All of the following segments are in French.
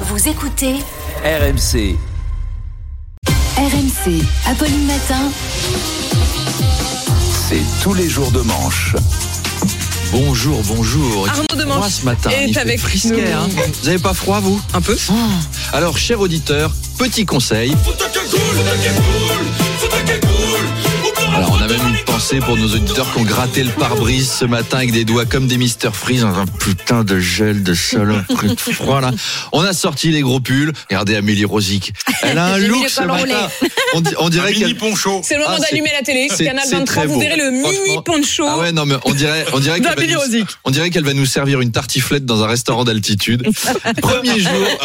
Vous écoutez RMC. RMC, Apolline Matin. C'est tous les jours de manche. Bonjour, bonjour. Arnaud Demanche froid ce matin. est Il fait avec frisquet, nous. hein. Vous avez pas froid, vous? Un peu. Alors, cher auditeur, petit conseil. Pensée pour nos auditeurs qui ont gratté le pare-brise ce matin avec des doigts comme des Mister Freeze dans un putain de gel de saloperie de froid là. On a sorti les gros pulls. Regardez Amélie Rosic. Elle a un look le ce matin. On, di- on dirait qu'elle poncho. C'est le moment Ah, c'est- d'allumer la télé. c'est- Canal c'est 23, très vous beau. verrez le mini poncho. Ah ouais, non, mais on dirait, on dirait qu'elle va, nous, on dirait qu'elle va nous servir une tartiflette dans un restaurant d'altitude. Premier jour,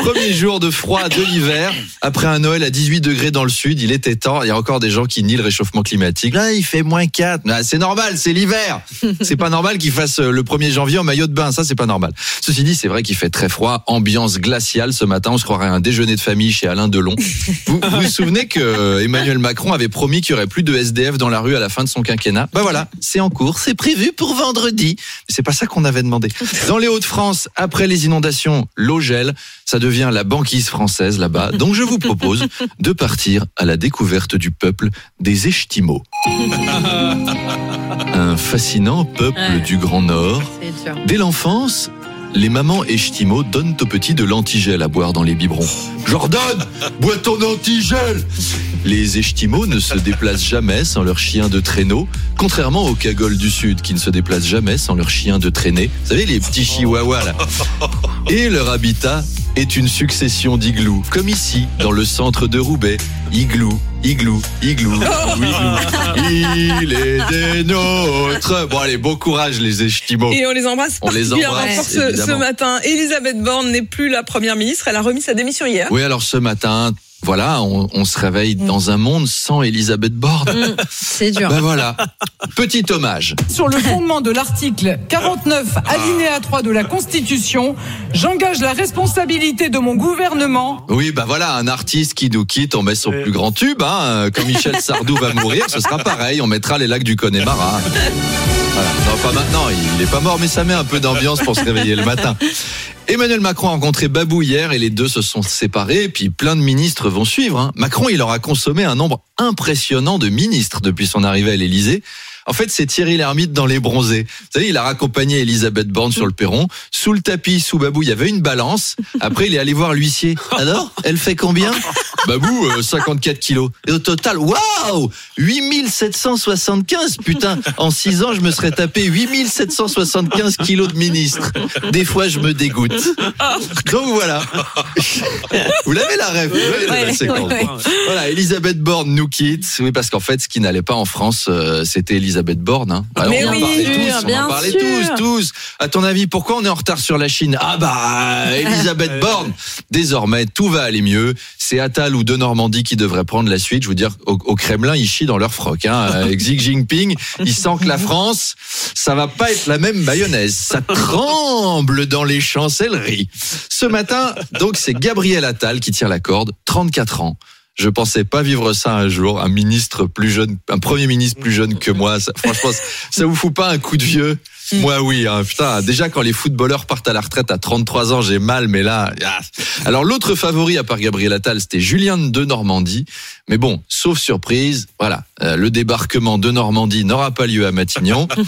premier jour de froid de l'hiver. Après un Noël à 18 degrés dans le sud, il était temps. Il y a encore des gens qui nient le réchauffement climatique. Là, il fait moins 4. Ah, c'est normal, c'est l'hiver. C'est pas normal qu'il fasse euh, le 1er janvier en maillot de bain. Ça, c'est pas normal. Ceci dit, c'est vrai qu'il fait très froid. Ambiance glaciale ce matin. On se croirait à un déjeuner de famille chez Alain Delon. Vous vous, vous souvenez que euh, Emmanuel Macron avait promis qu'il y aurait plus de SDF dans la rue à la fin de son quinquennat? Bah voilà, c'est en cours, c'est prévu pour vendredi. Mais c'est pas ça qu'on avait demandé. Dans les Hauts-de-France, après les inondations, l'eau gèle, ça devient la banquise française là-bas. Donc je vous propose de partir à la découverte du peuple des Esquimaux. Un fascinant peuple Ouais. du Grand Nord. Dès l'enfance, les mamans estimaux donnent aux petits de l'antigel à boire dans les biberons. Jordan, bois ton antigel Les estimaux ne se déplacent jamais sans leur chien de traîneau, contrairement aux cagoles du Sud qui ne se déplacent jamais sans leur chien de traînée. Vous savez, les petits chihuahuas là. Et leur habitat est une succession d'iglous, comme ici, dans le centre de Roubaix. Igloo, igloo, igloo, igloo. Il est des nôtres. Bon allez, bon courage les estimaux. Et on les embrasse On les embrasse, ce, ce matin. Elisabeth Borne n'est plus la première ministre. Elle a remis sa démission hier. Oui, alors ce matin, voilà, on, on se réveille dans un monde sans Elisabeth Borne. C'est dur. Ben voilà, petit hommage. Sur le fondement de l'article 49 alinéa 3 de la Constitution, j'engage la responsabilité de mon gouvernement Oui, ben voilà, un artiste qui nous quitte, on met son plus grand tube. Hein. Quand Michel Sardou va mourir, ce sera pareil, on mettra les lacs du Connemara. Voilà. Non, pas maintenant, il n'est pas mort, mais ça met un peu d'ambiance pour se réveiller le matin. Emmanuel Macron a rencontré Babou hier et les deux se sont séparés. Et puis plein de ministres vont suivre. hein. Macron, il aura consommé un nombre impressionnant de ministres depuis son arrivée à l'Élysée. En fait, c'est Thierry Lhermitte dans les bronzés. Vous savez, il a raccompagné Elisabeth Borne sur le perron. Sous le tapis, sous Babou, il y avait une balance. Après, il est allé voir l'huissier. Alors, elle fait combien? Babou, euh, 54 kilos. Et au total, waouh 8775 Putain, en 6 ans, je me serais tapé 8775 kilos de ministre. Des fois, je me dégoûte. Donc voilà. Vous l'avez la rêve, vous l'avez la Ouais, séquence. ouais. Voilà, Elisabeth Borne nous quitte. Oui, parce qu'en fait, ce qui n'allait pas en France, euh, c'était Elisabeth Borne. Hein. Alors, Mais on en parlait sûr, tous, on en parlait sûr. tous, tous. À ton avis, pourquoi on est en retard sur la Chine? Ah bah, Elisabeth Borne. Désormais, tout va aller mieux. C'est Ou de Normandie qui devrait prendre la suite. Je veux dire, au, au Kremlin, ils chient dans leur froc. Hein. Avec Xi Jinping, il sent que la France, ça va pas être la même mayonnaise. Ça tremble dans les chancelleries. Ce matin, donc, c'est Gabriel Attal qui tient la corde, 34 ans. Je pensais pas vivre ça un jour, un ministre plus jeune, un premier ministre plus jeune que moi. Ça- franchement, ça vous fout pas un coup de vieux? Moi oui, hein, putain. Déjà quand les footballeurs partent à la retraite à 33 ans, j'ai mal, mais là. ah. Alors l'autre favori à part Gabriel Attal, c'était Julien de Normandie. Mais bon, sauf surprise, voilà, euh, le débarquement de Normandie n'aura pas lieu à Matignon.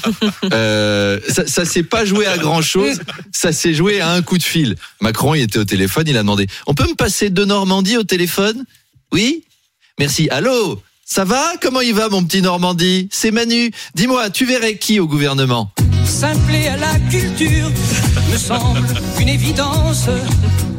Euh, ça, ça s'est pas joué à grand chose. Ça s'est joué à un coup de fil. Macron, il était au téléphone, il a demandé On peut me passer de Normandie au téléphone? Oui? Merci. Allô? Ça va? Comment il va, mon petit Normandie? C'est Manu. Dis-moi, tu verrais qui au gouvernement? Simpler à la culture me semble une évidence.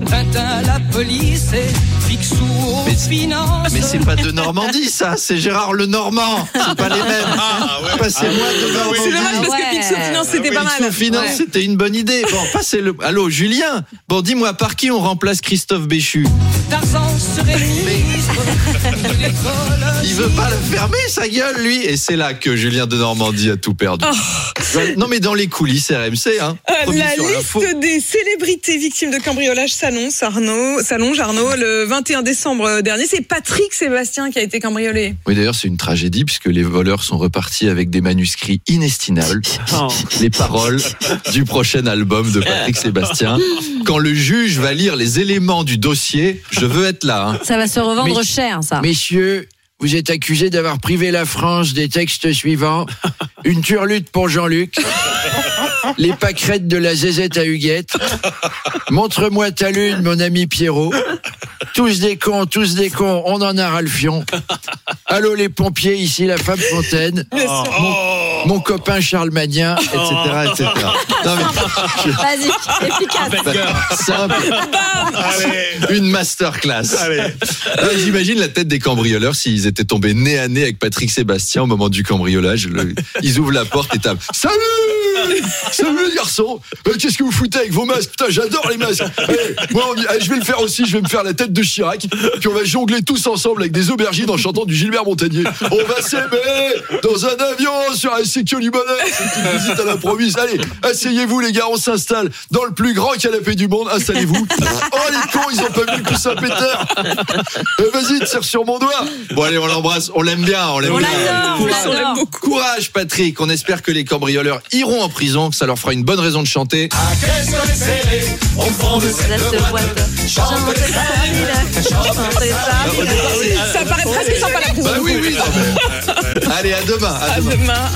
Tintin à la police et Picsou aux Mais- finances. Mais c'est pas de Normandie, ça. C'est Gérard le Normand. C'est pas les mêmes. Passez-moi de Normandie. C'est dommage parce que Pixel Finance, c'était pas mal. Pixel Finance, Ouais. c'était une bonne idée. Bon, passez le. Allô, Julien. Bon, dis-moi, par qui on remplace Christophe Béchu? Tarzan serait. Il veut pas le fermer sa gueule lui et c'est là que Julien de Normandie a tout perdu. Non mais dans les coulisses RMC hein. Euh, la liste des célébrités victimes de cambriolage s'annonce, Arnaud, s'allonge, Arnaud, le 21 décembre dernier. C'est Patrick Sébastien qui a été cambriolé. Oui d'ailleurs c'est une tragédie puisque les voleurs sont repartis avec des manuscrits inestimables. Les paroles du prochain album de Patrick Sébastien. Quand le juge va lire les éléments du dossier, je veux être là. hein. Ça va se revendre Mais- cher, ça. Messieurs, vous êtes accusés d'avoir privé la France des textes suivants. Une turlute pour Jean-Luc. Les pâquerettes de la zézette à Huguette. Montre-moi ta lune, mon ami Pierrot. Tous des cons, tous des cons, on en a ras le fion. Allô les pompiers, ici la femme Fontaine. Sûr. Mon copain Charles Magnin. etc. etc. Non, mais Vas-y, efficace. simple. Une masterclass. Ouais, J'imagine la tête des cambrioleurs s'ils étaient tombés nez à nez avec Patrick Sébastien au moment du cambriolage. Le- ils ouvrent la porte et tapent Salut Salut les garçons Euh, Qu'est-ce que vous foutez avec vos masques? Putain, j'adore les masques Allez, moi, on y- allez, je vais le faire aussi, je vais me faire la tête de Chirac, puis on va jongler tous ensemble avec des aubergines en chantant du Gilbert Montagnier. On va s'aimer dans un avion sur un du bonheur. C'est une petite visite à l'improviste. Allez, asseyez-vous les gars, on s'installe dans le plus grand canapé du monde. Installez-vous. Oh les cons, ils ont pas vu le coussin pétard. Euh, Vas-y, tire sur mon doigt. Bon allez, on l'embrasse. On l'aime bien, on l'aime On bien. on Courage. l'adore. Courage Patrick, on espère que les cambrioleurs iront en prison, que ça leur fera une bonne raison de chanter. Ça se voit. Chantez ça, chantez ça. Ça paraît presque sympa la prison. Bah oui, oui, non, mais- Allez, à demain. À À demain. demain.